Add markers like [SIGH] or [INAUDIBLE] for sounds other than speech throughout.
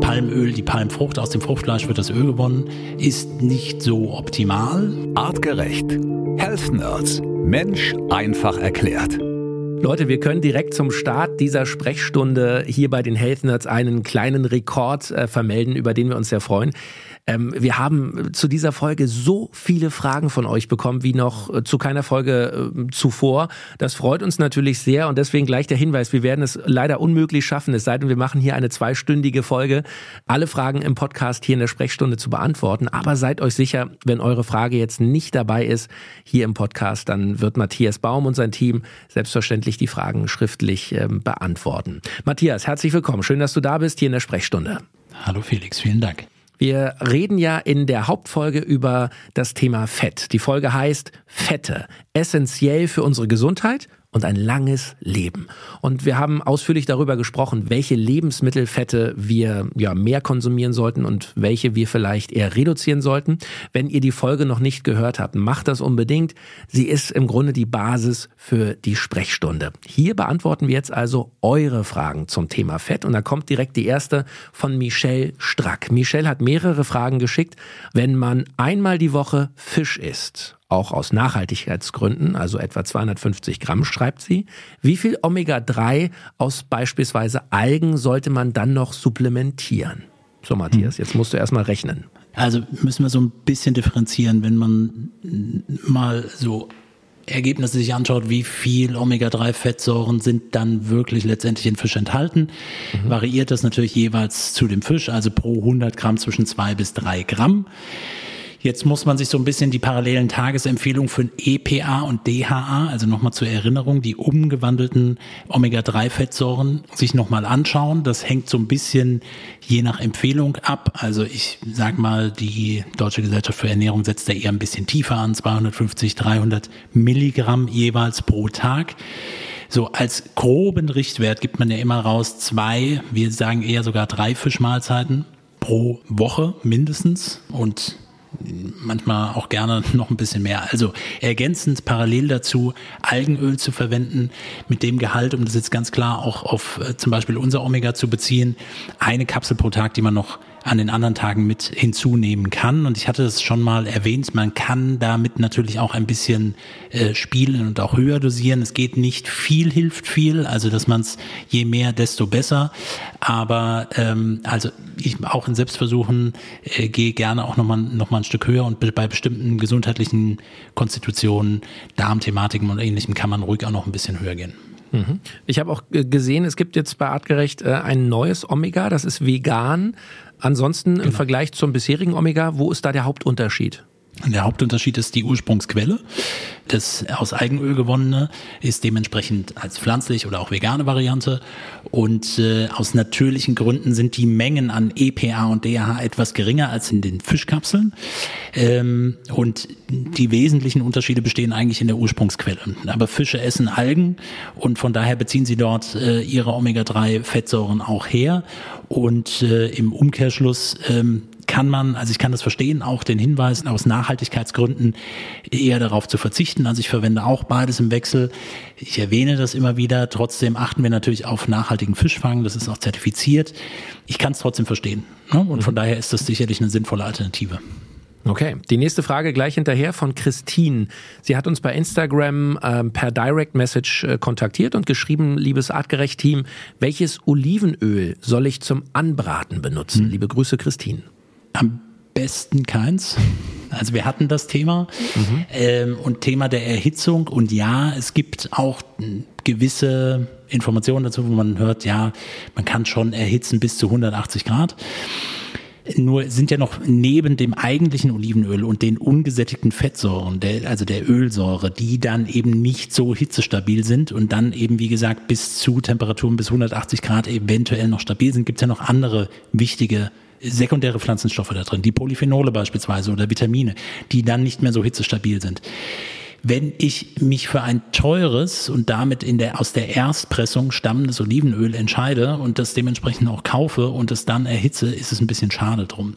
Palmöl, die Palmfrucht, aus dem Fruchtfleisch wird das Öl gewonnen, ist nicht so optimal. Artgerecht. Health Nerds. Mensch einfach erklärt. Leute, wir können direkt zum Start dieser Sprechstunde hier bei den Health Nerds einen kleinen Rekord äh, vermelden, über den wir uns sehr freuen. Ähm, wir haben zu dieser Folge so viele Fragen von euch bekommen, wie noch äh, zu keiner Folge äh, zuvor. Das freut uns natürlich sehr und deswegen gleich der Hinweis, wir werden es leider unmöglich schaffen, es sei denn, wir machen hier eine zweistündige Folge, alle Fragen im Podcast hier in der Sprechstunde zu beantworten. Aber seid euch sicher, wenn eure Frage jetzt nicht dabei ist hier im Podcast, dann wird Matthias Baum und sein Team selbstverständlich die Fragen schriftlich äh, beantworten. Matthias, herzlich willkommen. Schön, dass du da bist hier in der Sprechstunde. Hallo Felix, vielen Dank. Wir reden ja in der Hauptfolge über das Thema Fett. Die Folge heißt Fette, essentiell für unsere Gesundheit und ein langes Leben. Und wir haben ausführlich darüber gesprochen, welche Lebensmittelfette wir ja mehr konsumieren sollten und welche wir vielleicht eher reduzieren sollten. Wenn ihr die Folge noch nicht gehört habt, macht das unbedingt. Sie ist im Grunde die Basis für die Sprechstunde. Hier beantworten wir jetzt also eure Fragen zum Thema Fett und da kommt direkt die erste von Michelle Strack. Michelle hat mehrere Fragen geschickt. Wenn man einmal die Woche Fisch isst auch aus Nachhaltigkeitsgründen, also etwa 250 Gramm, schreibt sie. Wie viel Omega-3 aus beispielsweise Algen sollte man dann noch supplementieren? So, Matthias, jetzt musst du erstmal rechnen. Also müssen wir so ein bisschen differenzieren, wenn man mal so Ergebnisse sich anschaut, wie viel Omega-3-Fettsäuren sind dann wirklich letztendlich in Fisch enthalten, mhm. variiert das natürlich jeweils zu dem Fisch, also pro 100 Gramm zwischen zwei bis drei Gramm. Jetzt muss man sich so ein bisschen die parallelen Tagesempfehlungen für EPA und DHA, also nochmal zur Erinnerung, die umgewandelten Omega-3-Fettsäuren sich nochmal anschauen. Das hängt so ein bisschen je nach Empfehlung ab. Also ich sag mal, die Deutsche Gesellschaft für Ernährung setzt da eher ein bisschen tiefer an, 250, 300 Milligramm jeweils pro Tag. So als groben Richtwert gibt man ja immer raus zwei, wir sagen eher sogar drei Fischmahlzeiten pro Woche mindestens und manchmal auch gerne noch ein bisschen mehr. Also ergänzend parallel dazu Algenöl zu verwenden mit dem Gehalt, um das jetzt ganz klar auch auf äh, zum Beispiel unser Omega zu beziehen, eine Kapsel pro Tag, die man noch an den anderen Tagen mit hinzunehmen kann. Und ich hatte es schon mal erwähnt, man kann damit natürlich auch ein bisschen äh, spielen und auch höher dosieren. Es geht nicht viel, hilft viel, also dass man es je mehr, desto besser. Aber ähm, also ich auch in Selbstversuchen äh, gehe gerne auch nochmal noch mal ein Stück höher und bei bestimmten gesundheitlichen Konstitutionen, Darmthematiken und ähnlichem kann man ruhig auch noch ein bisschen höher gehen. Mhm. Ich habe auch äh, gesehen, es gibt jetzt bei Artgerecht äh, ein neues Omega, das ist vegan. Ansonsten genau. im Vergleich zum bisherigen Omega, wo ist da der Hauptunterschied? Der Hauptunterschied ist die Ursprungsquelle. Das aus Eigenöl gewonnene ist dementsprechend als pflanzlich oder auch vegane Variante. Und äh, aus natürlichen Gründen sind die Mengen an EPA und DHA etwas geringer als in den Fischkapseln. Ähm, und die wesentlichen Unterschiede bestehen eigentlich in der Ursprungsquelle. Aber Fische essen Algen und von daher beziehen sie dort äh, ihre Omega-3-Fettsäuren auch her. Und äh, im Umkehrschluss ähm, kann man, also ich kann das verstehen, auch den Hinweis aus Nachhaltigkeitsgründen eher darauf zu verzichten. Also ich verwende auch beides im Wechsel. Ich erwähne das immer wieder. Trotzdem achten wir natürlich auf nachhaltigen Fischfang. Das ist auch zertifiziert. Ich kann es trotzdem verstehen. Ne? Und von daher ist das sicherlich eine sinnvolle Alternative. Okay, die nächste Frage gleich hinterher von Christine. Sie hat uns bei Instagram äh, per Direct Message äh, kontaktiert und geschrieben, liebes Artgerecht-Team, welches Olivenöl soll ich zum Anbraten benutzen? Hm. Liebe Grüße, Christine. Am besten keins. Also wir hatten das Thema mhm. ähm, und Thema der Erhitzung und ja, es gibt auch gewisse Informationen dazu, wo man hört, ja, man kann schon erhitzen bis zu 180 Grad. Nur sind ja noch neben dem eigentlichen Olivenöl und den ungesättigten Fettsäuren, der, also der Ölsäure, die dann eben nicht so hitzestabil sind und dann eben, wie gesagt, bis zu Temperaturen bis 180 Grad eventuell noch stabil sind, gibt es ja noch andere wichtige sekundäre Pflanzenstoffe da drin, die Polyphenole beispielsweise oder Vitamine, die dann nicht mehr so hitzestabil sind. Wenn ich mich für ein teures und damit in der, aus der Erstpressung stammendes Olivenöl entscheide und das dementsprechend auch kaufe und es dann erhitze, ist es ein bisschen schade drum.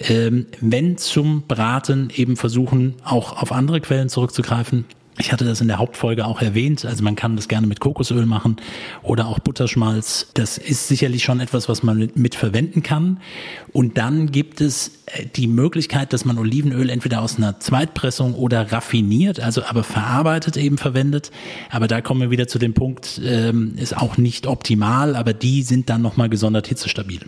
Ähm, wenn zum Braten eben versuchen, auch auf andere Quellen zurückzugreifen, Ich hatte das in der Hauptfolge auch erwähnt. Also man kann das gerne mit Kokosöl machen oder auch Butterschmalz. Das ist sicherlich schon etwas, was man mit, verwenden kann. Und dann gibt es äh, die Möglichkeit, dass man Olivenöl entweder aus einer Zweitpressung oder raffiniert, also aber verarbeitet eben verwendet. Aber da kommen wir wieder zu dem Punkt, ähm, ist auch nicht optimal, aber die sind dann nochmal gesondert hitzestabil.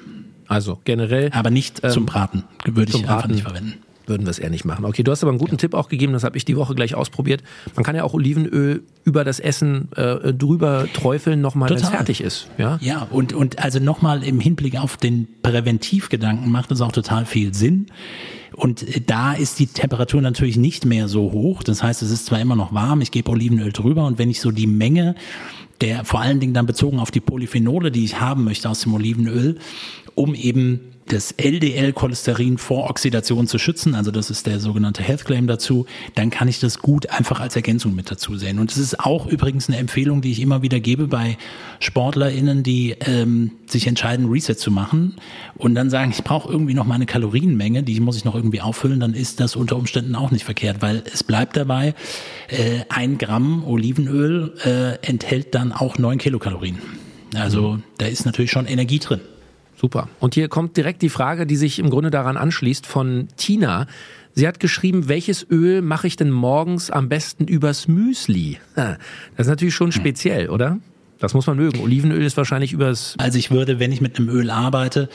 Also generell. Aber nicht ähm, zum Braten, würde ich einfach nicht verwenden würden wir es eher nicht machen. Okay, du hast aber einen guten ja. Tipp auch gegeben, das habe ich die Woche gleich ausprobiert. Man kann ja auch Olivenöl über das Essen äh, drüber träufeln, nochmal, wenn es fertig ist. Ja, ja und, und also nochmal im Hinblick auf den Präventivgedanken macht es auch total viel Sinn. Und äh, da ist die Temperatur natürlich nicht mehr so hoch. Das heißt, es ist zwar immer noch warm, ich gebe Olivenöl drüber und wenn ich so die Menge der vor allen Dingen dann bezogen auf die Polyphenole, die ich haben möchte aus dem Olivenöl, um eben das LDL-Cholesterin vor Oxidation zu schützen, also das ist der sogenannte Health Claim dazu, dann kann ich das gut einfach als Ergänzung mit dazu sehen. Und es ist auch übrigens eine Empfehlung, die ich immer wieder gebe bei SportlerInnen, die ähm, sich entscheiden, Reset zu machen und dann sagen, ich brauche irgendwie noch meine Kalorienmenge, die muss ich noch irgendwie auffüllen, dann ist das unter Umständen auch nicht verkehrt, weil es bleibt dabei, äh, ein Gramm Olivenöl äh, enthält dann auch neun Kilokalorien. Also da ist natürlich schon Energie drin. Super. Und hier kommt direkt die Frage, die sich im Grunde daran anschließt, von Tina. Sie hat geschrieben, welches Öl mache ich denn morgens am besten übers Müsli? [LAUGHS] Das ist natürlich schon hm. speziell, oder? Das muss man mögen. Olivenöl ist wahrscheinlich übers. Also ich würde, wenn ich mit einem Öl arbeite,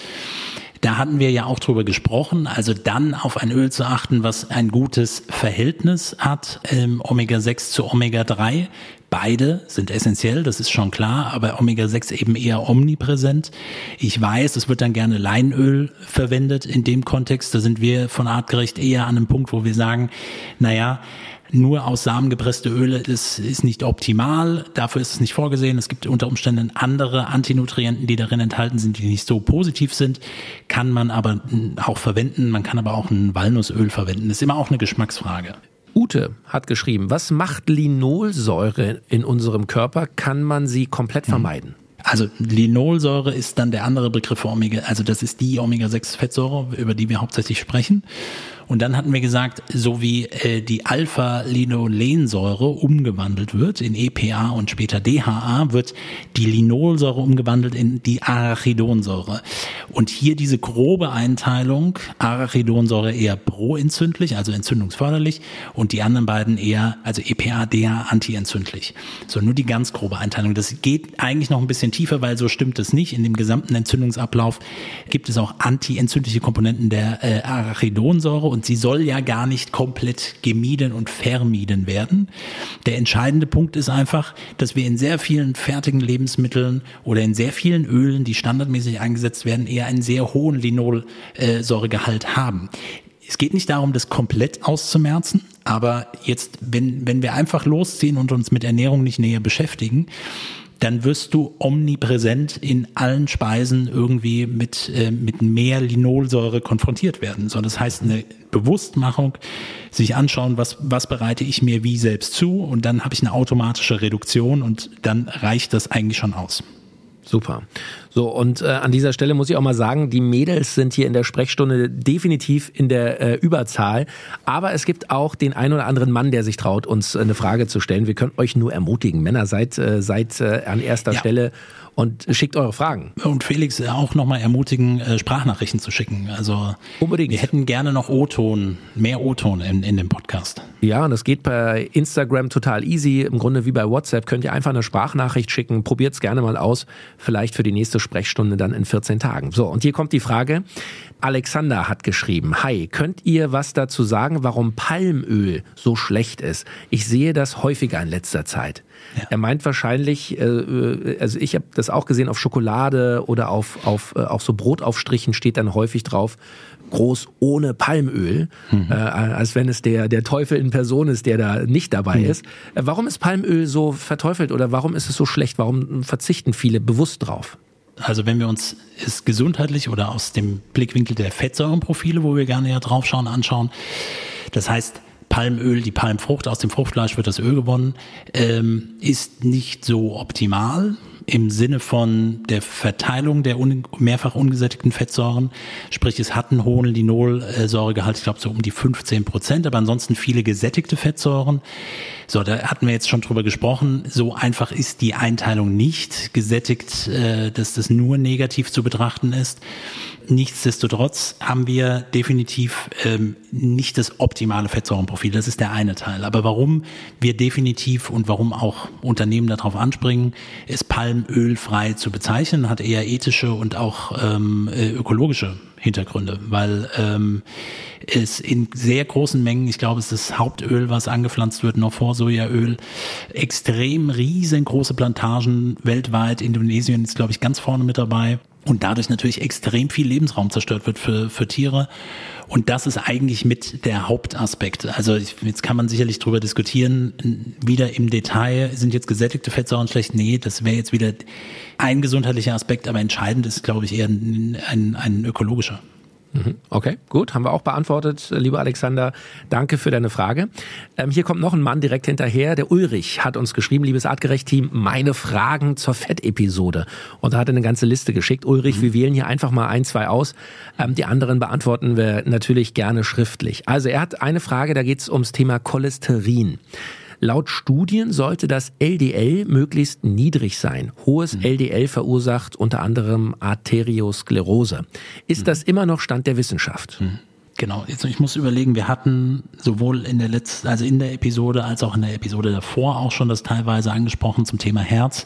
da hatten wir ja auch drüber gesprochen, also dann auf ein Öl zu achten, was ein gutes Verhältnis hat, ähm, Omega-6 zu Omega-3. Beide sind essentiell, das ist schon klar, aber Omega-6 eben eher omnipräsent. Ich weiß, es wird dann gerne Leinöl verwendet in dem Kontext. Da sind wir von artgerecht eher an einem Punkt, wo wir sagen, naja, nur aus Samen gepresste Öle ist, ist nicht optimal. Dafür ist es nicht vorgesehen. Es gibt unter Umständen andere Antinutrienten, die darin enthalten sind, die nicht so positiv sind. Kann man aber auch verwenden. Man kann aber auch ein Walnussöl verwenden. Ist immer auch eine Geschmacksfrage. Ute hat geschrieben, was macht Linolsäure in unserem Körper? Kann man sie komplett hm. vermeiden? Also Linolsäure ist dann der andere Begriff für Omega, also das ist die Omega-6-Fettsäure, über die wir hauptsächlich sprechen. Und dann hatten wir gesagt, so wie äh, die Alpha-Linolensäure umgewandelt wird in EPA und später DHA, wird die Linolsäure umgewandelt in die Arachidonsäure. Und hier diese grobe Einteilung, Arachidonsäure eher proentzündlich, also entzündungsförderlich, und die anderen beiden eher, also EPA, DHA, antientzündlich. So, nur die ganz grobe Einteilung. Das geht eigentlich noch ein bisschen tiefer, weil so stimmt es nicht. In dem gesamten Entzündungsablauf gibt es auch antientzündliche Komponenten der äh, Arachidonsäure und sie soll ja gar nicht komplett gemieden und vermieden werden. Der entscheidende Punkt ist einfach, dass wir in sehr vielen fertigen Lebensmitteln oder in sehr vielen Ölen, die standardmäßig eingesetzt werden, eher einen sehr hohen Linolsäuregehalt haben. Es geht nicht darum, das komplett auszumerzen, aber jetzt, wenn, wenn wir einfach losziehen und uns mit Ernährung nicht näher beschäftigen, dann wirst du omnipräsent in allen Speisen irgendwie mit, äh, mit mehr Linolsäure konfrontiert werden. So, das heißt eine Bewusstmachung, sich anschauen, was, was bereite ich mir wie selbst zu und dann habe ich eine automatische Reduktion und dann reicht das eigentlich schon aus. Super. So, und äh, an dieser Stelle muss ich auch mal sagen, die Mädels sind hier in der Sprechstunde definitiv in der äh, Überzahl. Aber es gibt auch den ein oder anderen Mann, der sich traut, uns eine Frage zu stellen. Wir können euch nur ermutigen. Männer, seid, äh, seid äh, an erster ja. Stelle und schickt eure Fragen. Und Felix auch nochmal ermutigen, äh, Sprachnachrichten zu schicken. Also Unbedingt. wir hätten gerne noch O-Ton, mehr O-Ton in, in dem Podcast. Ja, und das geht bei Instagram total easy. Im Grunde wie bei WhatsApp könnt ihr einfach eine Sprachnachricht schicken. Probiert es gerne mal aus. Vielleicht für die nächste Sprechstunde dann in 14 Tagen. So, und hier kommt die Frage. Alexander hat geschrieben, Hi, könnt ihr was dazu sagen, warum Palmöl so schlecht ist? Ich sehe das häufiger in letzter Zeit. Ja. Er meint wahrscheinlich, äh, äh also ich habe das auch gesehen auf Schokolade oder auf, auf, äh, auf so Brotaufstrichen steht dann häufig drauf, groß ohne Palmöl, mhm. äh, als wenn es der, der Teufel in Person ist, der da nicht dabei mhm. ist. Äh, warum ist Palmöl so verteufelt oder warum ist es so schlecht? Warum verzichten viele bewusst drauf? Also wenn wir uns es gesundheitlich oder aus dem Blickwinkel der Fettsäurenprofile, wo wir gerne ja drauf schauen, anschauen, das heißt Palmöl, die Palmfrucht, aus dem Fruchtfleisch wird das Öl gewonnen, ähm, ist nicht so optimal im Sinne von der Verteilung der un mehrfach ungesättigten Fettsäuren. Sprich, es hat einen hohen Linolsäuregehalt, ich glaube so um die 15 Prozent, aber ansonsten viele gesättigte Fettsäuren. So, da hatten wir jetzt schon drüber gesprochen. So einfach ist die Einteilung nicht gesättigt, äh, dass das nur negativ zu betrachten ist. Nichtsdestotrotz haben wir definitiv ähm, nicht das optimale Fettsäurenprofil. Das ist der eine Teil. Aber warum wir definitiv und warum auch Unternehmen darauf anspringen, es palmölfrei zu bezeichnen, hat eher ethische und auch ähm, äh, ökologische Hintergründe, weil ähm, es in sehr großen Mengen, ich glaube, es ist das Hauptöl, was angepflanzt wird, noch vor Sojaöl, extrem riesengroße Plantagen weltweit. Indonesien ist, glaube ich, ganz vorne mit dabei und dadurch natürlich extrem viel Lebensraum zerstört wird für, für Tiere. Und das ist eigentlich mit der Hauptaspekt. Also jetzt kann man sicherlich drüber diskutieren, wieder im Detail, sind jetzt gesättigte Fettsäuren schlecht? Nee, das wäre jetzt wieder ein gesundheitlicher Aspekt, aber entscheidend ist, glaube ich, eher ein, ein, ein ökologischer. Mhm. Okay, gut, haben wir auch beantwortet, lieber Alexander. Danke für deine Frage. Ähm, hier kommt noch ein Mann direkt hinterher. Der Ulrich hat uns geschrieben, liebes Artgerecht-Team, meine Fragen zur Fettepisode. Und da hat er eine ganze Liste geschickt. Ulrich, mhm. wir wählen hier einfach mal ein, zwei aus. Ähm, die anderen beantworten wir natürlich gerne schriftlich. Also er hat eine Frage, da geht es ums Thema Cholesterin. Laut Studien sollte das LDL möglichst niedrig sein. Hohes mhm. LDL verursacht unter anderem Arteriosklerose. Ist mhm. das immer noch Stand der Wissenschaft? Mhm. Genau, jetzt ich muss überlegen, wir hatten sowohl in der letzten, also in der Episode als auch in der Episode davor auch schon das teilweise angesprochen zum Thema Herz.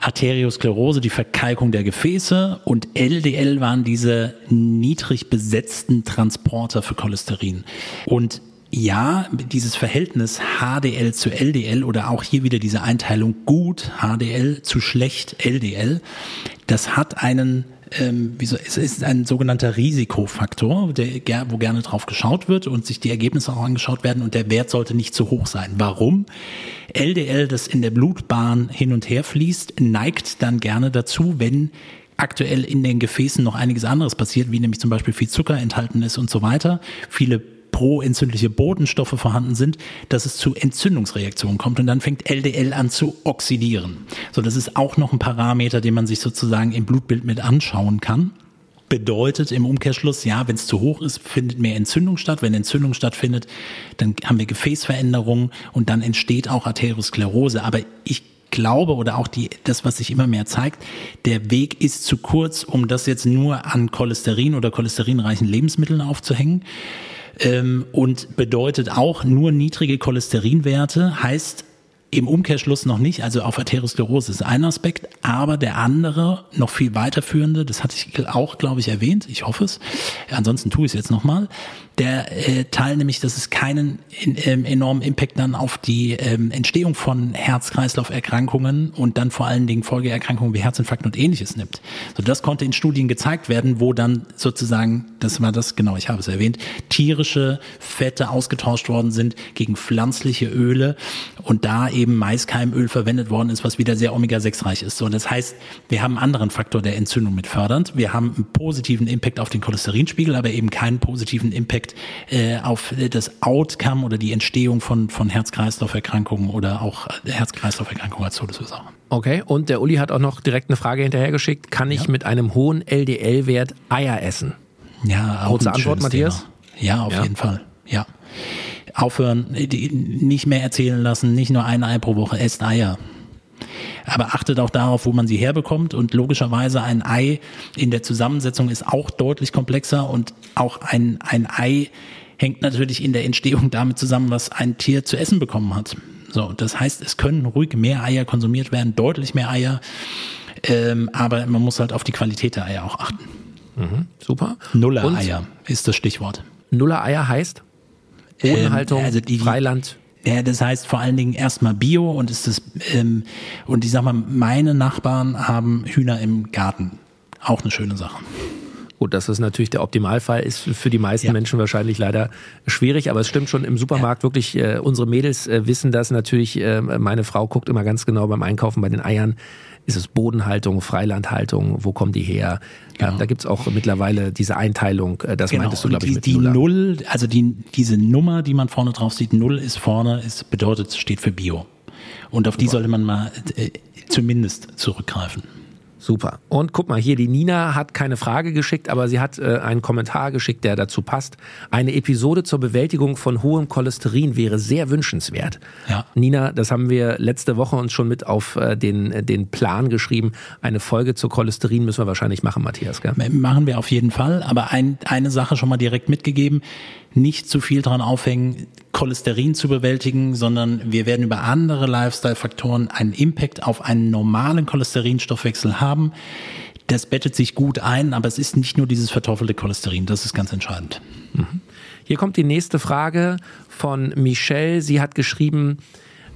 Arteriosklerose, die Verkalkung der Gefäße und LDL waren diese niedrig besetzten Transporter für Cholesterin. Und ja, dieses Verhältnis HDL zu LDL oder auch hier wieder diese Einteilung gut HDL zu schlecht LDL, das hat einen ähm, wieso, es ist ein sogenannter Risikofaktor, der, wo gerne drauf geschaut wird und sich die Ergebnisse auch angeschaut werden und der Wert sollte nicht zu hoch sein. Warum? LDL, das in der Blutbahn hin und her fließt, neigt dann gerne dazu, wenn aktuell in den Gefäßen noch einiges anderes passiert, wie nämlich zum Beispiel viel Zucker enthalten ist und so weiter, viele proentzündliche Botenstoffe vorhanden sind, dass es zu Entzündungsreaktionen kommt und dann fängt LDL an zu oxidieren. So, das ist auch noch ein Parameter, den man sich sozusagen im Blutbild mit anschauen kann bedeutet im Umkehrschluss, ja, wenn es zu hoch ist, findet mehr Entzündung statt. Wenn Entzündung stattfindet, dann haben wir Gefäßveränderungen und dann entsteht auch Arteriosklerose. Aber ich glaube oder auch die, das, was sich immer mehr zeigt, der Weg ist zu kurz, um das jetzt nur an Cholesterin oder cholesterinreichen Lebensmitteln aufzuhängen und bedeutet auch nur niedrige Cholesterinwerte, heißt im Umkehrschluss noch nicht, also auf Arteriosklerose ist ein Aspekt, aber der andere, noch viel weiterführende, das hatte ich auch, glaube ich, erwähnt, ich hoffe es, ansonsten tue ich es jetzt nochmal, der äh, Teil nämlich, dass es keinen in, ähm, enormen Impact dann auf die ähm, Entstehung von Herz-Kreislauf-Erkrankungen und dann vor allen Dingen Folgeerkrankungen wie Herzinfarkt und ähnliches nimmt. So, das konnte in Studien gezeigt werden, wo dann sozusagen, das war das, genau, ich habe es erwähnt, tierische Fette ausgetauscht worden sind gegen pflanzliche Öle und da eben Maiskeimöl verwendet worden ist, was wieder sehr Omega-6-reich ist. So, das heißt, wir haben einen anderen Faktor der Entzündung mit fördernd. Wir haben einen positiven Impact auf den Cholesterinspiegel, aber eben keinen positiven Impact Impact äh, auf das Outcome oder die Entstehung von, von Herz-Kreislauf-Erkrankungen oder auch Herz-Kreislauf-Erkrankungen als Todesursache. Okay, und der Uli hat auch noch direkt eine Frage hinterhergeschickt. Kann ich ja. mit einem hohen LDL-Wert Eier essen? Ja, auch Kurze Antwort, Matthias? Thema. Ja, auf ja. jeden Fall. Ja. Aufhören, nicht mehr erzählen lassen, nicht nur ein Ei pro Woche, esst Eier. Aber achtet auch darauf, wo man sie herbekommt. Und logischerweise ein Ei in der Zusammensetzung ist auch deutlich komplexer und auch ein, ein Ei hängt natürlich in der Entstehung damit zusammen, was ein Tier zu essen bekommen hat. So, das heißt, es können ruhig mehr Eier konsumiert werden, deutlich mehr Eier. Ähm, aber man muss halt auf die Qualität der Eier auch achten. Mhm, super. Nuller-Eier ist das Stichwort. Nuller-Eier heißt? Bodenhaltung, ähm, also die, Freiland. Ja, das heißt vor allen Dingen erstmal Bio und ist das ähm, und ich sag mal, meine Nachbarn haben Hühner im Garten. Auch eine schöne Sache. Gut, das ist natürlich der Optimalfall, ist für die meisten ja. Menschen wahrscheinlich leider schwierig, aber es stimmt schon im Supermarkt ja. wirklich, äh, unsere Mädels äh, wissen das natürlich, äh, meine Frau guckt immer ganz genau beim Einkaufen bei den Eiern, ist es Bodenhaltung, Freilandhaltung, wo kommen die her? Genau. da gibt's auch mittlerweile diese Einteilung, äh, das genau. meintest du, glaube ich, mit die Nuller. Null, also die, diese Nummer, die man vorne drauf sieht, Null ist vorne, ist, bedeutet, steht für Bio. Und auf die sollte man mal, äh, zumindest zurückgreifen. Super. Und guck mal, hier die Nina hat keine Frage geschickt, aber sie hat äh, einen Kommentar geschickt, der dazu passt. Eine Episode zur Bewältigung von hohem Cholesterin wäre sehr wünschenswert. Ja. Nina, das haben wir letzte Woche uns schon mit auf äh, den, den Plan geschrieben. Eine Folge zur Cholesterin müssen wir wahrscheinlich machen, Matthias. Gell? Machen wir auf jeden Fall. Aber ein, eine Sache schon mal direkt mitgegeben nicht zu viel dran aufhängen, Cholesterin zu bewältigen, sondern wir werden über andere Lifestyle-Faktoren einen Impact auf einen normalen Cholesterinstoffwechsel haben. Das bettet sich gut ein, aber es ist nicht nur dieses verteufelte Cholesterin, das ist ganz entscheidend. Mhm. Hier kommt die nächste Frage von Michelle. Sie hat geschrieben,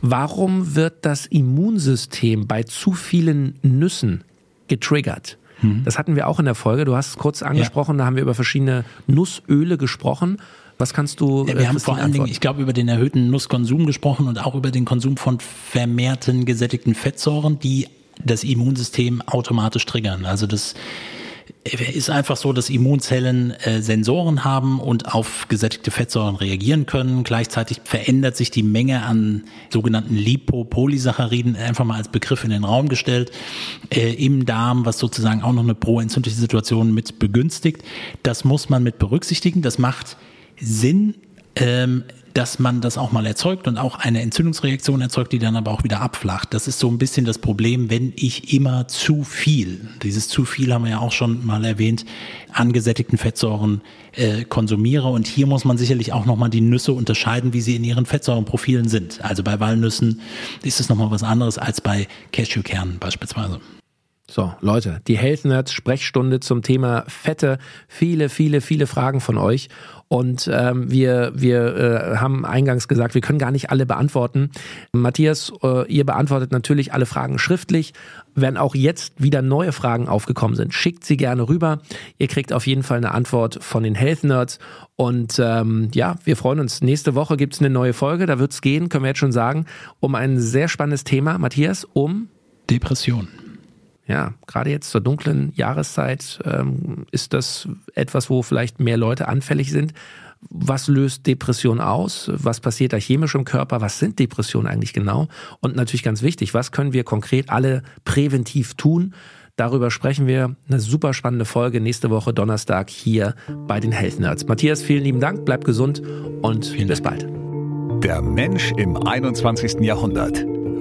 warum wird das Immunsystem bei zu vielen Nüssen getriggert? Mhm. Das hatten wir auch in der Folge. Du hast es kurz angesprochen, ja. da haben wir über verschiedene Nussöle gesprochen. Was kannst du? Ja, wir äh, haben vor allen Dingen, ich glaube, über den erhöhten Nusskonsum gesprochen und auch über den Konsum von vermehrten gesättigten Fettsäuren, die das Immunsystem automatisch triggern. Also das ist einfach so, dass Immunzellen äh, Sensoren haben und auf gesättigte Fettsäuren reagieren können. Gleichzeitig verändert sich die Menge an sogenannten Lipopolysacchariden, einfach mal als Begriff in den Raum gestellt, äh, im Darm, was sozusagen auch noch eine proentzündliche Situation mit begünstigt. Das muss man mit berücksichtigen. Das macht Sinn, ähm, dass man das auch mal erzeugt und auch eine Entzündungsreaktion erzeugt, die dann aber auch wieder abflacht. Das ist so ein bisschen das Problem, wenn ich immer zu viel, dieses zu viel haben wir ja auch schon mal erwähnt, an gesättigten Fettsäuren äh, konsumiere. Und hier muss man sicherlich auch nochmal die Nüsse unterscheiden, wie sie in ihren Fettsäurenprofilen sind. Also bei Walnüssen ist es nochmal was anderes als bei Cashewkernen beispielsweise. So, Leute, die Health Nerds Sprechstunde zum Thema Fette. Viele, viele, viele Fragen von euch. Und ähm, wir, wir äh, haben eingangs gesagt, wir können gar nicht alle beantworten. Matthias, äh, ihr beantwortet natürlich alle Fragen schriftlich. Wenn auch jetzt wieder neue Fragen aufgekommen sind, schickt sie gerne rüber. Ihr kriegt auf jeden Fall eine Antwort von den Health Nerds. Und ähm, ja, wir freuen uns. Nächste Woche gibt's eine neue Folge. Da wird's gehen, können wir jetzt schon sagen, um ein sehr spannendes Thema. Matthias, um Depression ja, gerade jetzt zur dunklen Jahreszeit ähm, ist das etwas, wo vielleicht mehr Leute anfällig sind. Was löst Depression aus? Was passiert da chemisch im Körper? Was sind Depressionen eigentlich genau? Und natürlich ganz wichtig, was können wir konkret alle präventiv tun? Darüber sprechen wir. Eine super spannende Folge nächste Woche Donnerstag hier bei den Health Nerds. Matthias, vielen lieben Dank, bleib gesund und vielen bis bald. Der Mensch im 21. Jahrhundert.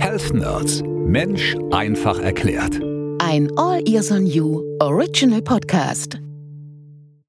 Health Nerds. Mensch einfach erklärt. Ein All Ears on You Original Podcast.